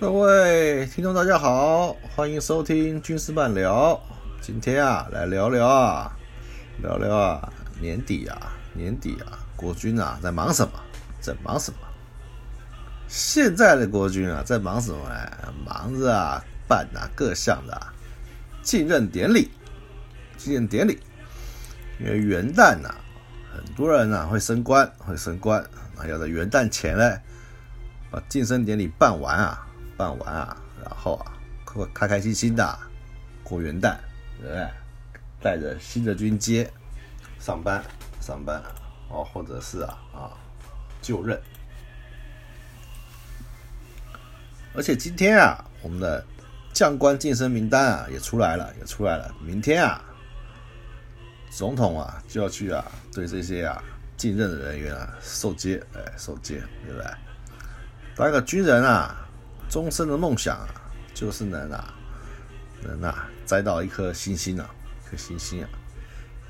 各位听众，大家好，欢迎收听军事漫聊。今天啊，来聊聊啊，聊聊啊，年底啊，年底啊，国军啊在忙什么？在忙什么？现在的国军啊，在忙什么呢？忙着啊，办啊各项的进任典礼，进任典礼。因为元旦呐，很多人呐会升官，会升官，啊，要在元旦前呢，把晋升典礼办完啊。办完啊，然后啊，开开心心的过元旦，对不对？带着新的军阶上班，上班哦，或者是啊啊就任。而且今天啊，我们的将官。晋升名单啊也出来了，也出来了。明天啊，总统啊就要去啊对这些啊进任的人员啊受接，哎，受接，对不对？当一个军人啊。终身的梦想啊，就是能啊，能啊摘到一颗星星啊，一颗星星啊，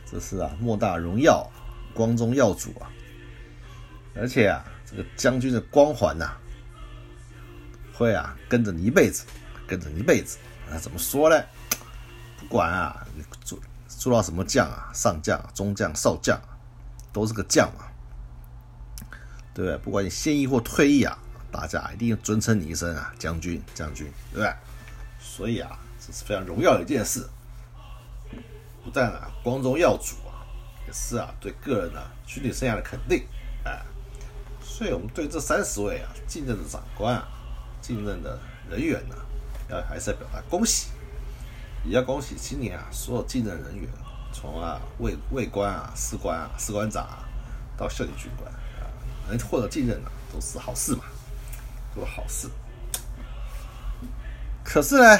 这是啊莫大荣耀，光宗耀祖啊，而且啊这个将军的光环呐，会啊跟着你一辈子，跟着你一辈子。那怎么说呢？不管啊你做做到什么将啊，上将、中将、少将，都是个将嘛，对不对？不管你现役或退役啊。大家一定要尊称你一声啊，将军，将军，对不对？所以啊，这是非常荣耀的一件事，不但啊光宗耀祖啊，也是啊对个人啊军旅生涯的肯定，哎，所以我们对这三十位啊继任的长官啊，继任的人员呢，要还是要表达恭喜，也要恭喜今年啊所有继任人员，从啊尉尉官啊、士官啊、士官长啊到校级军官啊，能获得继任呢，都是好事嘛。做好事，可是呢，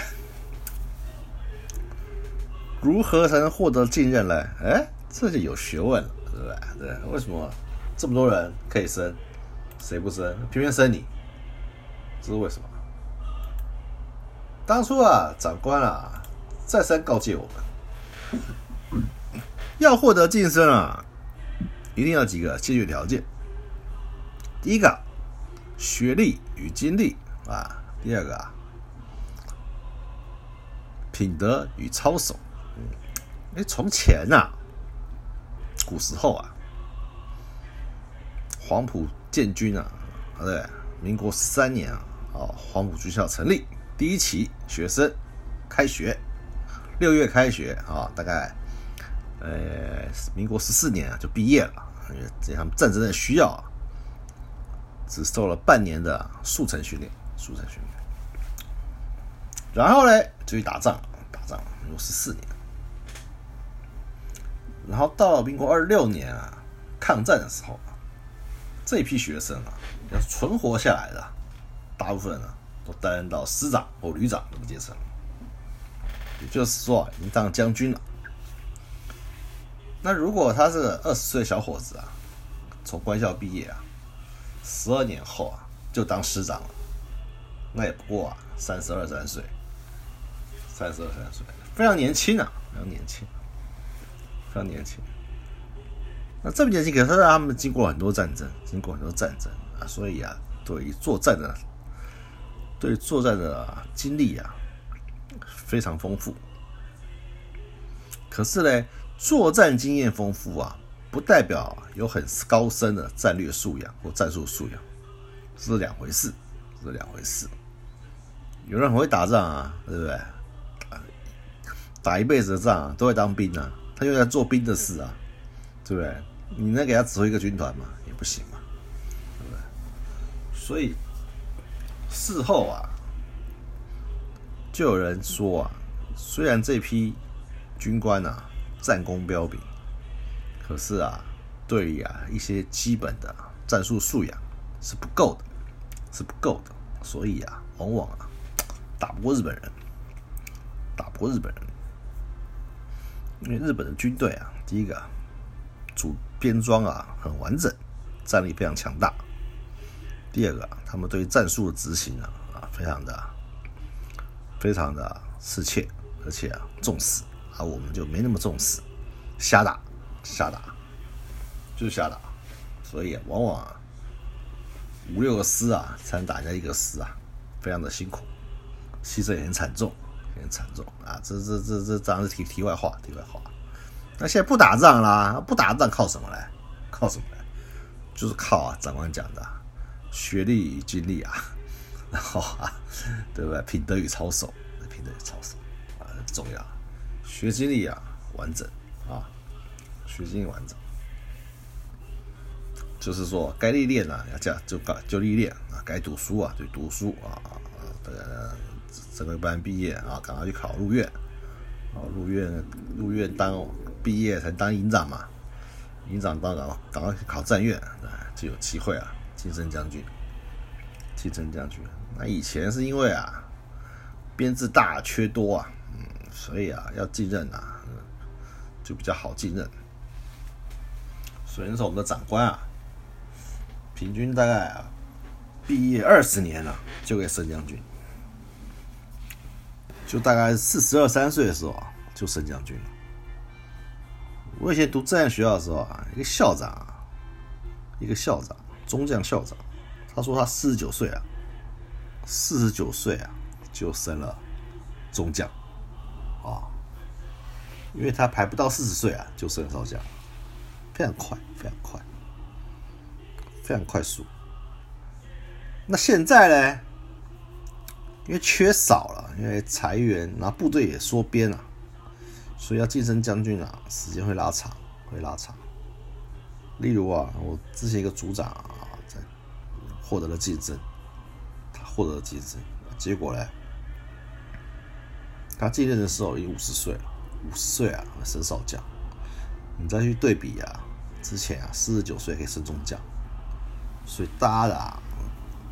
如何才能获得继任呢？哎，这就有学问了，对不对？对，为什么这么多人可以升，谁不升，偏偏升你？这是为什么？当初啊，长官啊，再三告诫我们，要获得晋升啊，一定要几个先决条件。第一个。学历与经历啊，第二个啊，品德与操守。嗯，哎，从前呐，古时候啊，黄埔建军啊，对，民国十三年啊，哦，黄埔军校成立，第一期学生开学，六月开学啊，大概呃，民国十四年啊就毕业了，因为这样战争的需要啊。只受了半年的速成训练，速成训练，然后呢就去打仗，打仗，民国十四年，然后到了民国二十六年啊，抗战的时候，这批学生啊，要存活下来的，大部分呢都担任到师长或旅长这个阶层，也就是说啊，已经当将军了。那如果他是二十岁小伙子啊，从官校毕业啊。十二年后啊，就当师长了，那也不过啊三十二三岁，三十二三岁，非常年轻啊，非常年轻，非常年轻。那这么年轻，可是他们经过很多战争，经过很多战争啊，所以啊，对于作战的，对作战的经历啊，非常丰富。可是呢，作战经验丰富啊。不代表有很高深的战略素养或战术素养，是两回事，是两回事。有人很会打仗啊，对不对？打一辈子的仗都会当兵啊，他就在做兵的事啊，对不对？你能给他指挥一个军团吗？也不行嘛，对不对？所以事后啊，就有人说啊，虽然这批军官啊战功彪炳。可是啊，对于啊一些基本的战术素养是不够的，是不够的，所以啊，往往啊打不过日本人，打不过日本人，因为日本的军队啊，第一个主编装啊很完整，战力非常强大；第二个，他们对战术的执行啊啊非常的非常的适切，而且啊重视，而我们就没那么重视，瞎打。瞎打，就是瞎打，所以往往五六个师啊才能打下一个师啊，非常的辛苦，牺牲也很惨重，很惨重啊！这这这这当然是题题外话，题外话。那现在不打仗啦，不打仗靠什么嘞？靠什么嘞？就是靠啊，长官讲的学历与经历啊，然后啊，对不对？品德与操守，品德与操守啊，很重要。学经历啊，完整啊，学经历完整。就是说，该历练啊，要这样就该就历练啊，该读书啊就读书啊啊，这个整个班毕业啊，赶快去考入院，啊入院入院当毕业才当营长嘛，营长当然赶快去考战院，就有机会啊晋升将军，晋升将军。那以前是因为啊编制大缺多啊，嗯，所以啊要继任啊，就比较好继任。首先是我们的长官啊。平均大概啊，毕业二十年了就给升将军，就大概四十二三岁的时候啊就升将军了。我以前读战学校的时候啊，一个校长，一个校长中将校长，他说他四十九岁啊，四十九岁啊就升了中将啊，因为他排不到四十岁啊就升少将，非常快，非常快。非常快速。那现在呢？因为缺少了，因为裁员，然后部队也缩编了，所以要晋升将军啊，时间会拉长，会拉长。例如啊，我之前一个组长啊，在获得了晋升，他获得了晋升，结果呢，他继任的时候已经五十岁了，五十岁啊，升少将。你再去对比啊，之前啊，四十九岁可以升中将。所以大家啊，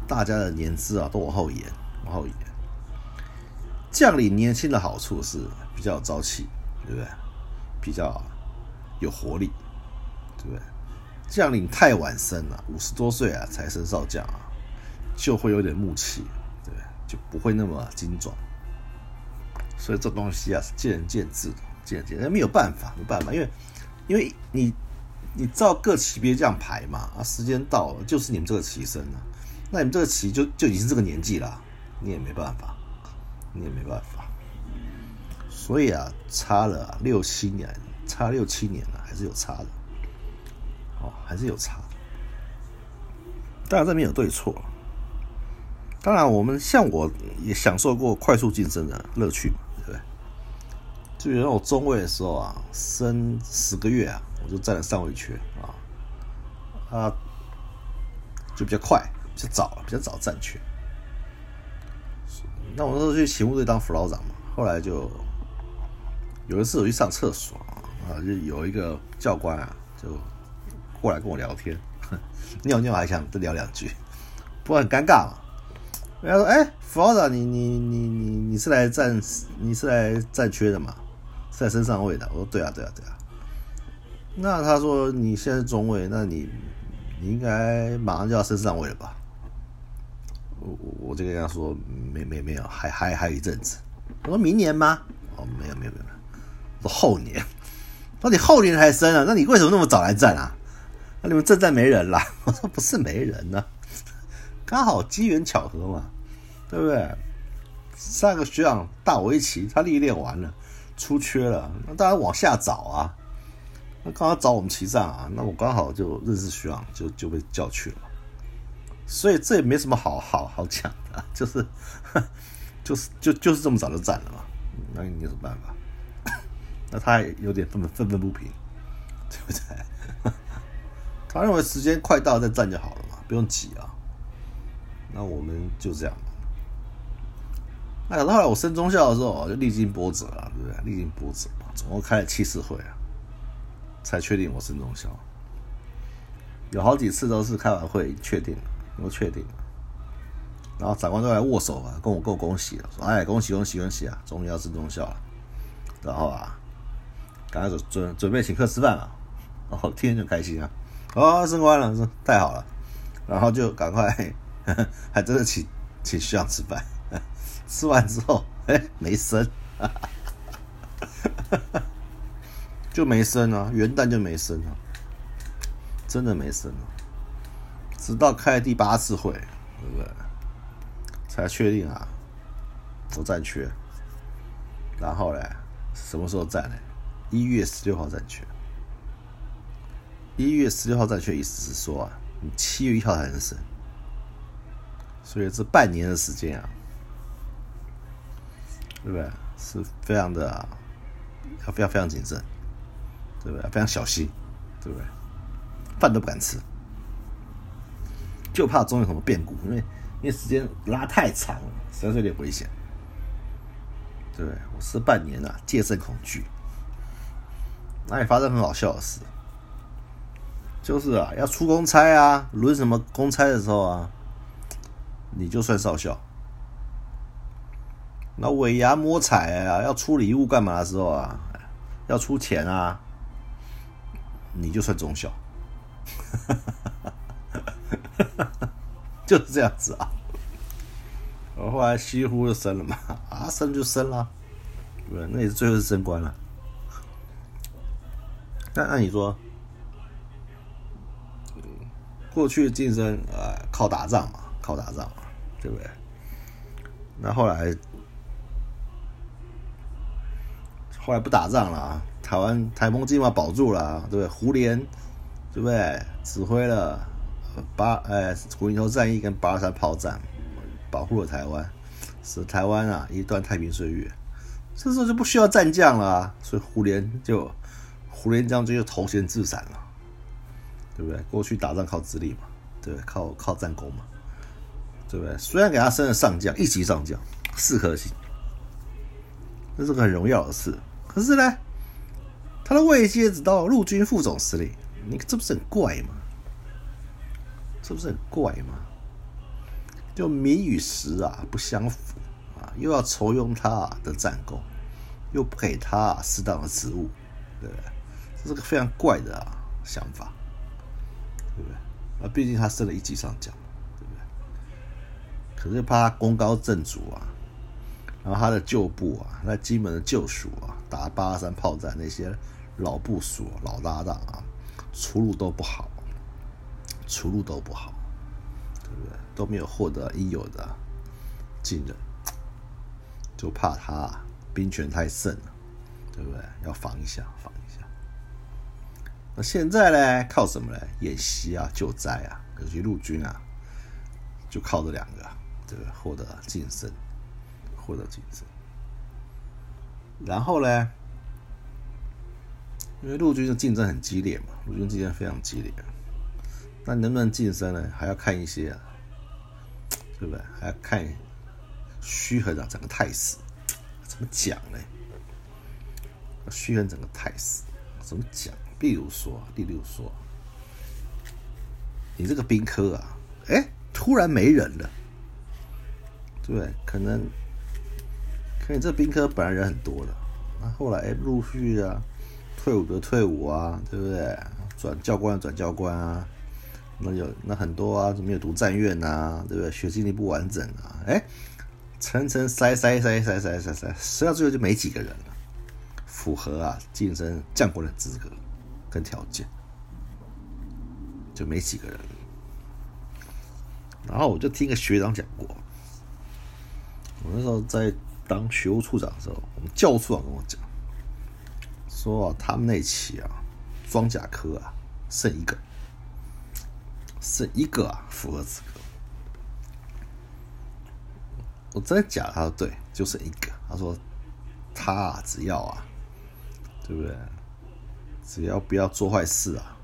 大家的年资啊都往后延，往后延。将领年轻的好处是比较有朝气，对不对？比较有活力，对不对？将领太晚生了，五十多岁啊才升少将啊，就会有点木气，对，就不会那么精壮。所以这东西啊是见仁见智的，见仁见智，没有办法，没办法，因为因为你。你照各级别这样排嘛？啊，时间到了就是你们这个旗升了，那你们这个旗就就已经是这个年纪了，你也没办法，你也没办法。所以啊，差了六七年，差六七年了，还是有差的，哦，还是有差。当然这没有对错，当然我们像我也享受过快速晋升的乐趣嘛，对不对？就比如我中位的时候啊，升十个月啊。我就占了上位缺啊，啊，就比较快，比较早，比较早占缺。那我那时候去勤务队当辅导长嘛，后来就有一次我去上厕所啊，就有一个教官啊，就过来跟我聊天，尿尿还想再聊两句，不过很尴尬嘛。人家说：“哎，辅导长，你你你你你是来占你是来占缺的嘛？是在升上位的？”我说：“对啊，对啊，对啊。”那他说你现在中位，那你你应该马上就要升上位了吧？我我我就跟他说没没没有，还还还有一阵子。我说明年吗？哦，没有没有没有，说后年。说你后年才升啊？那你为什么那么早来站啊？那你们正站没人啦？我说不是没人呢，刚好机缘巧合嘛，对不对？上个学长大我一期，他历练完了，出缺了，那当然往下找啊。那刚好找我们齐上啊，那我刚好就认识徐昂，就就被叫去了，所以这也没什么好好好讲的，就是 就是就就是这么早就站了嘛，那你有什么办法？那他也有点愤愤愤愤不平，对不对？他认为时间快到再站就好了嘛，不用急啊。那我们就这样。那后来我升中校的时候，就历经波折了，对不对？历经波折嘛，总共开了七次会啊。才确定我是中校，有好几次都是开完会确定，我确定，然后长官都来握手啊，跟我够恭喜了，说哎恭喜恭喜恭喜啊，终于要升中校了，然后啊，赶快准准准备请客吃饭了，然后天天就开心啊，哦升官了，说太好了，然后就赶快 还真的请请徐长吃饭，吃完之后哎没升。就没升啊，元旦就没升啊，真的没升啊，直到开第八次会，对不对？才确定啊，我占缺。然后嘞，什么时候占呢？一月十六号占缺。一月十六号占缺，意思是说啊，你七月一号才能升。所以这半年的时间啊，对不对？是非常的要非常非常谨慎，对不对？非常小心，对不对？饭都不敢吃，就怕中有什么变故，因为因为时间拉太长了，实在是有点危险。对我是半年啊，戒慎恐惧。那也发生很好笑的事，就是啊，要出公差啊，轮什么公差的时候啊，你就算少校。那尾牙摸彩啊，要出礼物干嘛的时候啊，要出钱啊，你就算中校。就是这样子啊。我后来西湖就升了嘛，啊升就升了，对，那也是最后是升官了。那按你说，过去晋升啊靠打仗嘛，靠打仗嘛，对不对？那后来，后来不打仗了啊，台湾台风计划保住了，对不对？胡琏，对不对？指挥了八哎虎林头战役跟八二三炮战。保护了台湾，使台湾啊一段太平岁月。这时候就不需要战将了，所以胡琏就胡琏将军就投衔自散了，对不对？过去打仗靠资历嘛，对不对？靠靠战功嘛，对不对？虽然给他升了上将，一级上将，四颗星，这是个很荣耀的事。可是呢，他的位阶只到陆军副总司令，你这不是很怪吗？这不是很怪吗？就名与实啊不相符啊，又要酬庸他的战功，又不给他适当的职务，对不对？这是个非常怪的想法，对不对？啊，毕竟他升了一级上将，对不对？可是怕他功高震主啊，然后他的旧部啊，那基本的旧属啊，打八二三炮战那些老部署、老搭档啊，出路都不好，出路都不好。对不对都没有获得应有的信任，就怕他兵权太盛了，对不对？要防一下，防一下。那现在呢？靠什么呢？演习啊，救灾啊，尤其陆军啊，就靠这两个，对不对？获得晋升，获得晋升。然后呢？因为陆军的竞争很激烈嘛，陆军竞争非常激烈。那能不能晋升呢？还要看一些啊。对不对？还要看虚衡啊，整个态势怎么讲呢？虚衡整个态势怎么讲？比如说，例如说，你这个兵科啊，哎，突然没人了，对不对？可能，可能这兵科本来人很多的，那后来陆续啊，退伍的退伍啊，对不对？转教官转教官啊。那有那很多啊，怎么有读战院呐？对不对？学经历不完整啊？哎，层层筛筛筛筛筛筛筛，筛到最后就没几个人了，符合啊晋升将官的资格跟条件，就没几个人。然后我就听个学长讲过，我那时候在当学务处长的时候，我们教务处长跟我讲，说他们那期啊，装甲科啊剩一个。剩一个啊，符合资格。我真的假？他说对，就剩一个。他说他啊只要啊，对不对？只要不要做坏事啊，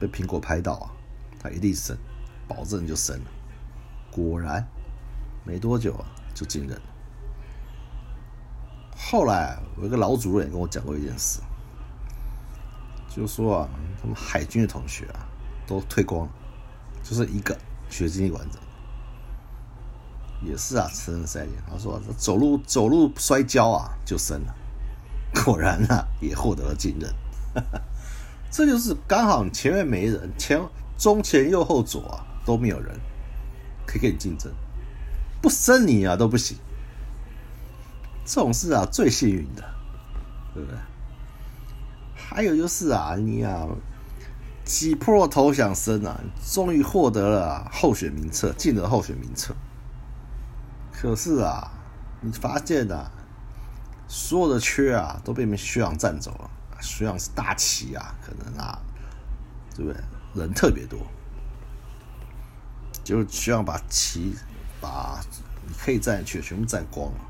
被苹果拍到啊，他一定升，保证就升了。果然，没多久啊，就进人了。后来我一个老主任跟我讲过一件事，就说啊，他们海军的同学啊，都退光了。就是一个学经济馆长，也是啊，吃人三年。他说走路走路摔跤啊，就生了。果然啊，也获得了进任。这就是刚好前面没人，前中前右后左啊都没有人可以跟你竞争，不生你啊都不行。这种事啊最幸运的，对不对？还有就是啊，你啊。挤破头想升啊！终于获得了候选名册，进了候选名册。可是啊，你发现啊，所有的缺啊都被学长占走了。学长是大旗啊，可能啊，对不对？人特别多，就学长把旗把你可以占的缺全部占光了，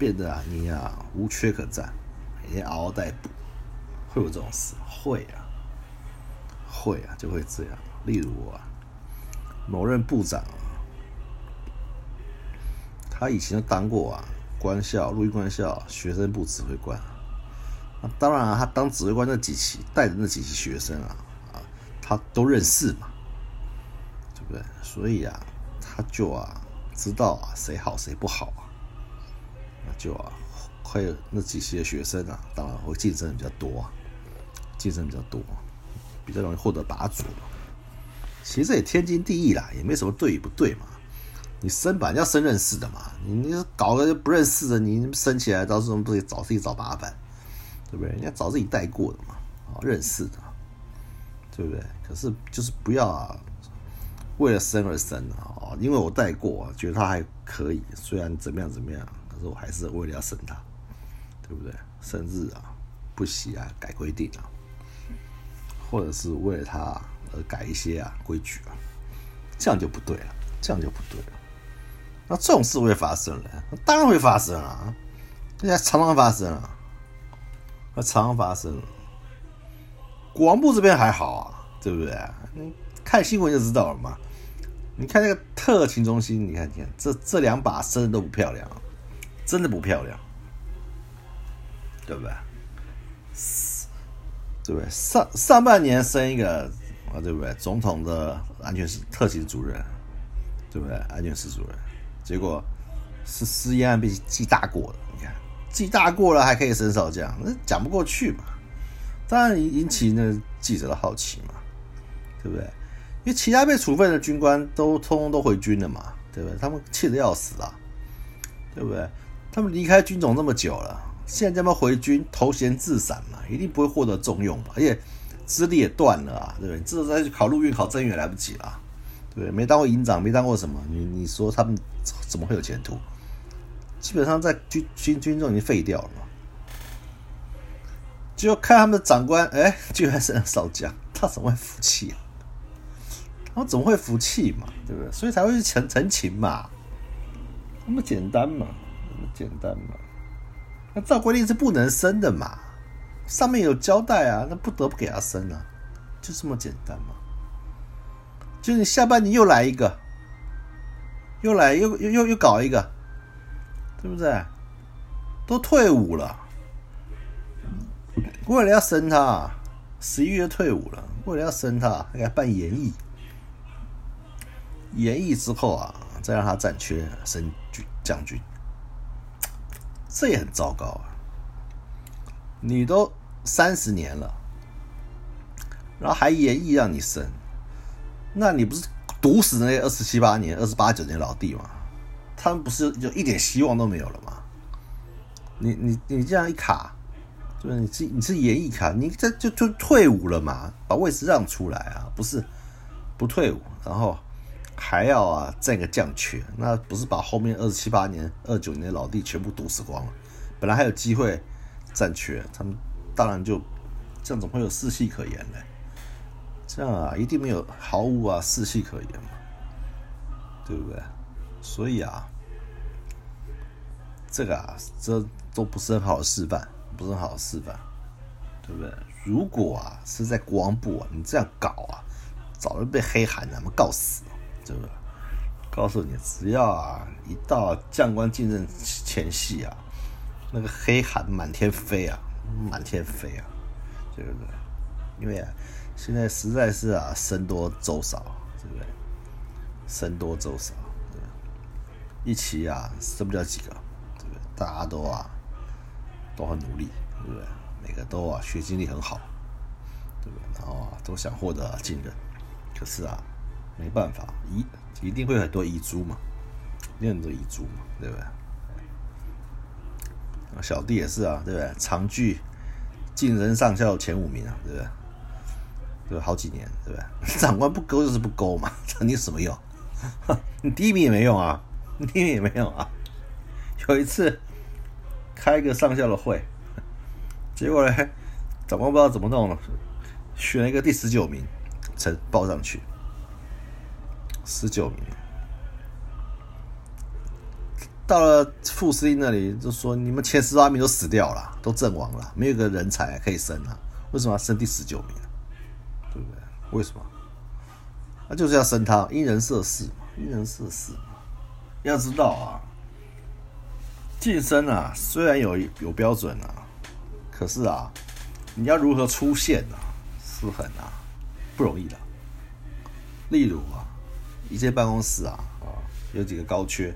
变得啊你啊无缺可占，每天嗷嗷待哺，会有这种事？会啊，会啊，就会这样。例如啊，某任部长。他以前当过啊，官校陆军官校学生部指挥官。那当然啊，他当指挥官那几期带的那几期学生啊，啊，他都认识嘛，对不对？所以啊，他就啊知道啊谁好谁不好，就啊会那几些学生啊，当然会竞争比较多，竞争比较多，比较容易获得拔主。其实也天经地义啦，也没什么对与不对嘛。你升本，要升认识的嘛。你你搞个不认识的，你升起来到时候不是找自己找麻烦，对不对？人家找自己带过的嘛，啊，认识的，对不对？可是就是不要啊，为了升而升啊，因为我带过，觉得他还可以，虽然怎么样怎么样，是我还是为了要升他，对不对？生日啊，不喜啊，改规定啊，或者是为了他而改一些啊规矩啊，这样就不对了，这样就不对了。那这种事会发生了，当然会发生啊，现在常常发生啊，常常发生。国防部这边还好啊，对不对？你看新闻就知道了嘛。你看那个特勤中心，你看，你看这这两把生的都不漂亮，真的不漂亮，对不对？对不对？上上半年升一个啊，对不对？总统的安全室特勤主任，对不对？安全室主任。结果是私烟案被记大过了，你看记大过了还可以升少将，那讲不过去嘛？当然引引起那记者的好奇嘛，对不对？因为其他被处分的军官都通通都回军了嘛，对不对？他们气得要死啊，对不对？他们离开军种那么久了，现在他们回军头衔自散嘛，一定不会获得重用嘛，而且资历也断了啊，对不对？这再去考陆运、考政运也来不及了。对，没当过营长，没当过什么，你你说他们怎么会有前途？基本上在军军军中已经废掉了嘛。就看他们的长官，哎，居然是少将，他怎么会服气啊？他们怎么会服气嘛？对不对？所以才会去陈陈情嘛，那么简单嘛，简单嘛。那照规定是不能生的嘛，上面有交代啊，那不得不给他生啊，就这么简单嘛。就你下半年又来一个，又来又又又又搞一个，对不对？都退伍了，为了要升他，十一月退伍了，为了要升他，还给他办演义，演义之后啊，再让他暂缺升军将军，这也很糟糕啊！你都三十年了，然后还演绎让你升。那你不是毒死那二十七八年、二十八九年老弟吗？他们不是就一点希望都没有了吗？你你你这样一卡，就是你是你是演艺卡，你这就就退伍了嘛？把位置让出来啊？不是不退伍，然后还要啊占个将缺，那不是把后面二十七八年、二九年的老弟全部堵死光了？本来还有机会占缺，他们当然就这样，怎么会有士气可言呢？这样啊，一定没有毫无啊士气可言嘛，对不对？所以啊，这个啊，这都不是很好的示范，不是很好的示范，对不对？如果啊是在国防部啊，你这样搞啊，早就被黑函他们告死了，对不对？告诉你，只要啊一到将官进任前夕啊，那个黑函满天飞啊，满天飞啊，对不对？因为。现在实在是啊，僧多粥少，对不对？僧多粥少，对一起啊，生不了几个，对不对？大家都啊，都很努力，对不对？每个都啊，学经历很好，对不对？然后，都想获得进任，可是啊，没办法，遗一定会很多遗珠嘛，一定很多遗珠嘛，对不对？小弟也是啊，对不对？常聚晋升上校前五名啊，对不对？对，好几年，对不对？长官不勾就是不勾嘛，你有什么用？你第一名也没用啊，你也没用啊。有一次开个上校的会，结果呢，长官不知道怎么弄了，选了一个第十九名，才报上去。十九名，到了副司令那里就说：“你们前十八名都死掉了，都阵亡了，没有个人才可以升啊？为什么要升第十九名？对不对？为什么？那就是要升他，因人设事嘛，因人设事嘛。要知道啊，晋升啊，虽然有有标准啊，可是啊，你要如何出现啊，是很啊不容易的。例如啊。”一些办公室啊啊，有几个高缺，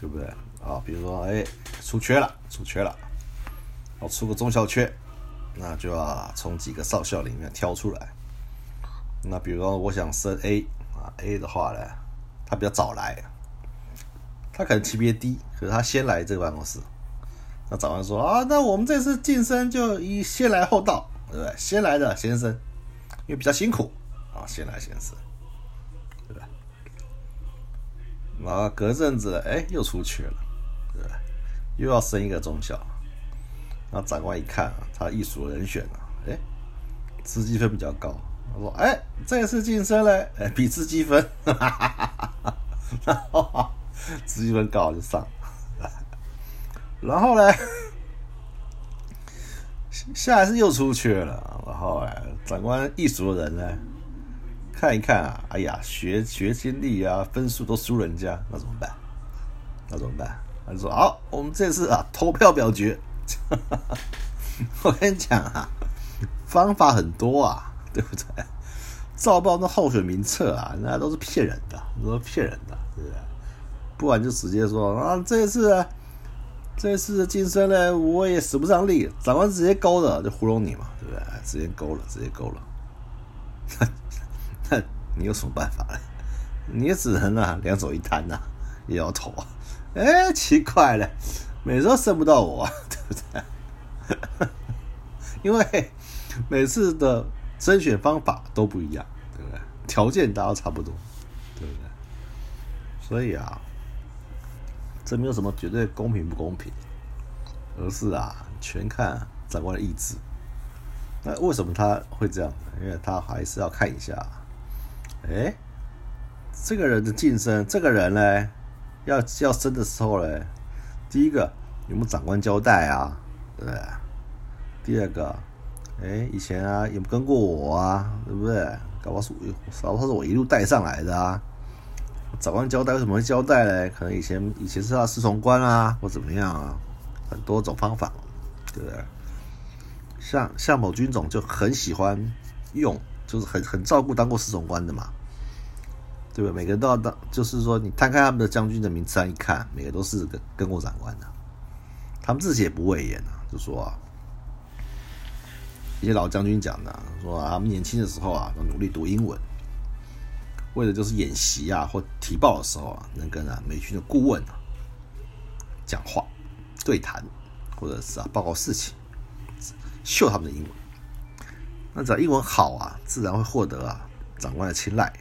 对不对啊？比如说，哎，出缺了，出缺了，哦，出个中校缺，那就要从几个少校里面挑出来。那比如说，我想升 A 啊，A 的话呢，他比较早来，他可能级别低，可是他先来这个办公室。那长官说啊，那我们这次晋升就以先来后到，对不对？先来的先生，因为比较辛苦啊，先来先生。然后隔阵子，哎，又出缺了，对吧？又要升一个中校。那长官一看，他艺术人选啊，哎，资积分比较高。他说：“哎，这次晋升嘞，哎，比资积分，哈哈哈哈哈，资积分高就上。然后呢，下一次又出缺了。然后哎，长官艺术人呢？”看一看啊，哎呀，学学经历啊，分数都输人家，那怎么办？那怎么办？他说好，我们这次啊，投票表决。我跟你讲啊，方法很多啊，对不对？造报那候选名册啊，那都是骗人的，都是骗人的，对不对？不然就直接说啊，这次这次晋升呢，我也使不上力，长官直接勾了，就糊弄你嘛，对不对？直接勾了，直接勾了。哼 你有什么办法嘞？你也只能啊，两手一摊呐，摇头啊。哎，奇怪了，每次都升不到我啊，对不对？因为每次的甄选方法都不一样，对不对？条件大都差不多，对不对？所以啊，这没有什么绝对公平不公平，而是啊，全看长官的意志。那为什么他会这样？因为他还是要看一下。哎，这个人的晋升，这个人呢，要要升的时候呢，第一个有没有长官交代啊？对不对？第二个，哎，以前啊有没跟过我啊？对不对？搞不好是，搞不好是我一路带上来的啊。长官交代为什么会交代呢？可能以前以前是他侍从官啊，或怎么样啊？很多种方法，对不对？像像某军种就很喜欢用。就是很很照顾当过侍从官的嘛，对吧？每个人都要当，就是说你摊开他们的将军的名册一看，每个都是跟跟过长官的，他们自己也不讳言啊，就说啊，一些老将军讲的，说啊他们年轻的时候啊，都努力读英文，为了就是演习啊或提报的时候啊，能跟啊美军的顾问啊讲话、对谈，或者是啊报告事情，秀他们的英文。那只要英文好啊，自然会获得啊长官的青睐，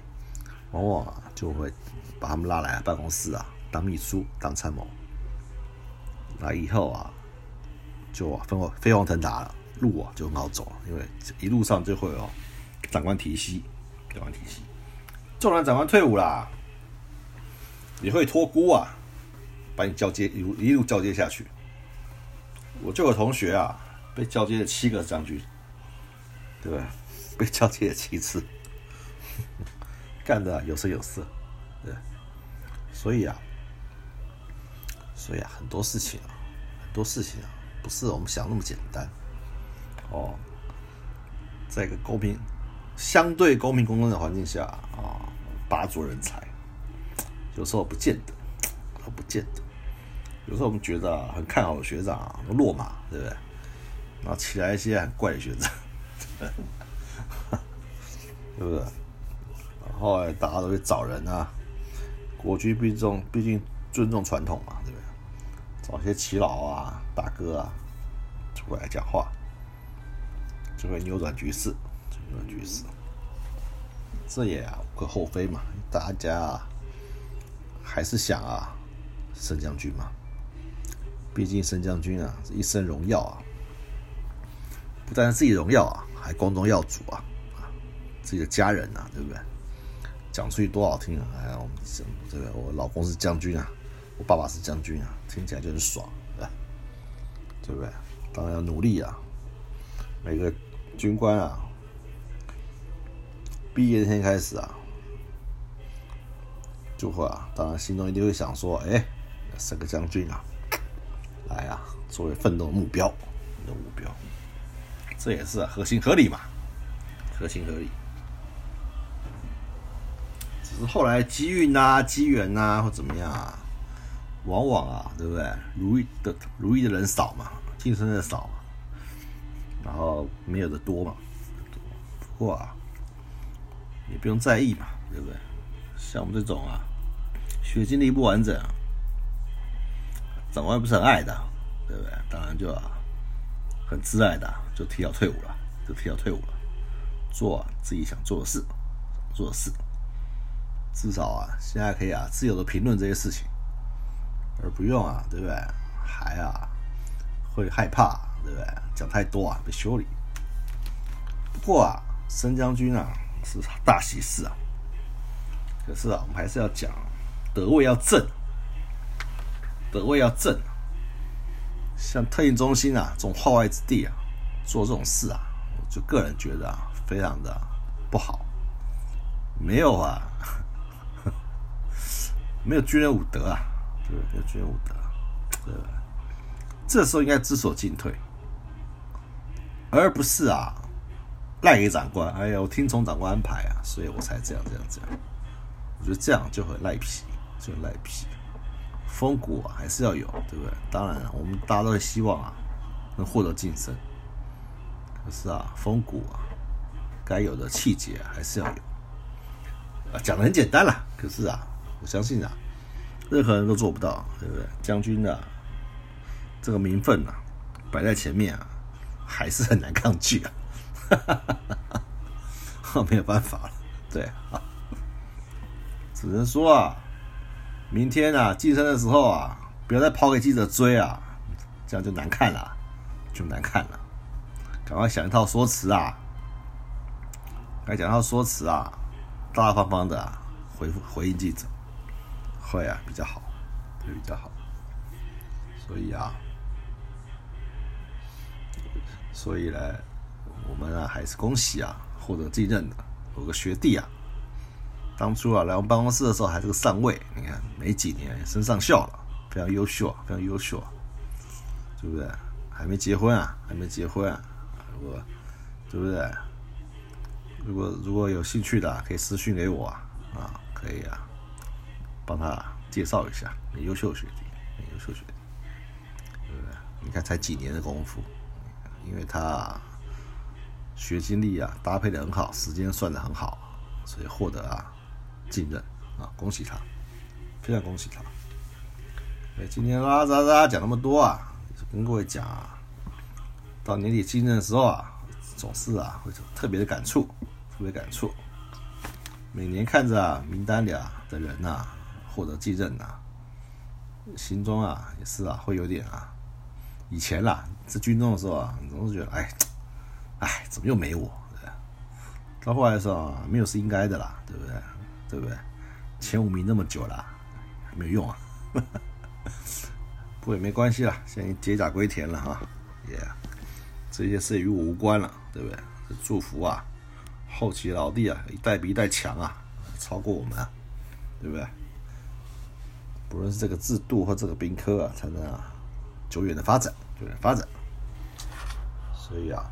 往往啊就会把他们拉来办公室啊当秘书、当参谋。那以后啊就飞黄飞黄腾达了，路啊就很好走，因为一路上就会有长官提携，长官提携。纵然长官退伍啦，也会托孤啊，把你交接一路一路交接下去。我就有同学啊，被交接了七个将军。对吧？被交接了七次，干的有声有色，对，所以啊，所以啊，很多事情啊，很多事情啊，不是我们想那么简单哦。在一个公平、相对公平公正的环境下啊，拔擢人才，有时候不见得，不见得。有时候我们觉得很看好的学长落马，对不对？然后起来一些很怪的学长。对不对？然后大家都会找人啊，国军毕竟毕竟尊重传统嘛，对不对？找些耆老啊、大哥啊出来讲话，就会扭转局势，扭转局势。这也无可厚非嘛，大家还是想啊升将军嘛。毕竟升将军啊，一身荣耀啊，不但是自己荣耀啊，还光宗耀祖啊，啊，自己的家人啊，对不对？讲出去多好听啊！哎，我们这个我老公是将军啊，我爸爸是将军啊，听起来就很爽，对？不对？当然要努力啊！每个军官啊，毕业那天开始啊，就会啊，当然心中一定会想说，哎，升个将军啊！来呀，作为奋斗的目标，你的目标，这也是合情合理嘛，合情合理。只是后来机遇呐、机缘呐或怎么样啊，往往啊，对不对？如意的如意的人少嘛，晋升的少嘛，然后没有的多嘛。不过啊，也不用在意嘛，对不对？像我们这种啊，学经历不完整。长官不是很爱的，对不对？当然就很自爱的，就提早退伍了，就提早退伍了，做自己想做的事，做的事。至少啊，现在可以啊，自由的评论这些事情，而不用啊，对不对？还啊，会害怕，对不对？讲太多啊，被修理。不过啊，升将军啊是大喜事啊，可是啊，我们还是要讲，德位要正。德位要正，像特应中心啊这种化外之地啊，做这种事啊，我就个人觉得啊，非常的不好。没有啊，没有军人武德啊，对不对？没有军人武德，对不对？这时候应该知所进退，而不是啊赖给长官。哎呀，我听从长官安排啊，所以我才这样这样这样。我觉得这样就很赖皮，就很赖皮。风骨，还是要有，对不对？当然，我们大家都希望啊，能获得晋升。可是啊，风骨啊，该有的气节还是要有。啊，讲的很简单啦，可是啊，我相信啊，任何人都做不到，对不对？将军的这个名分啊，摆在前面啊，还是很难抗拒啊。哈哈哈哈哈没有办法了，对啊，只能说啊。明天啊，晋升的时候啊，不要再跑给记者追啊，这样就难看了，就难看了。赶快想一套说辞啊，该讲一套说辞啊，大大方方的回复回应记者，会啊比较好，会比较好。所以啊，所以呢，我们啊还是恭喜啊，获得继任的有个学弟啊。当初啊，来我们办公室的时候还是个上尉，你看没几年升上校了，非常优秀啊，非常优秀啊，对不对？还没结婚啊，还没结婚啊，如果对不对？如果如果有兴趣的，可以私信给我啊，可以啊，帮他介绍一下，很优秀学弟，很优秀学弟，对不对？你看才几年的功夫，因为他学经历啊搭配的很好，时间算的很好，所以获得啊。继任啊，恭喜他，非常恭喜他。今天啦啦啦讲那么多啊，跟各位讲啊，到年底继任的时候啊，总是啊会特别的感触，特别感触。每年看着啊名单里啊的人呐获得继任呐，心中啊也是啊会有点啊，以前啦在军中的时候啊，总是觉得哎哎怎么又没我？到后来的时候啊，没有是应该的啦，对不对？对不对？前五名那么久了，没有用啊。不过也没关系了，现在解甲归田了哈。也这些事与我无关了，对不对？祝福啊，后期老弟啊，一代比一代强啊，超过我们，啊，对不对？不论是这个制度或这个兵科啊，才能啊久远的发展，久远发展。所以啊，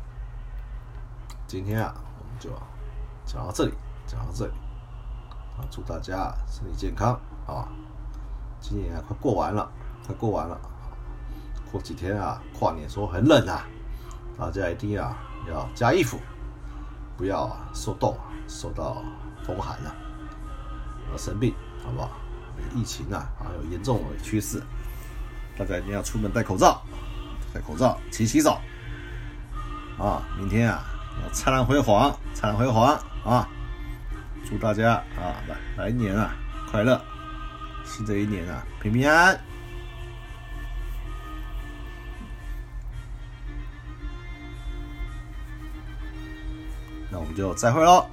今天啊，我们就讲到这里，讲到这里啊。祝大家身体健康啊！今年啊快过完了，快过完了，过几天啊跨年说很冷啊，大家一定啊要加衣服，不要受冻，受到风寒了，要生病，好不好？疫情啊还有严重的趋势，大家一定要出门戴口罩，戴口罩，勤洗手啊！明天啊灿烂辉煌，灿烂辉煌啊！祝大家啊，来来年啊，快乐！新的一年啊，平平安安。们就再会喽。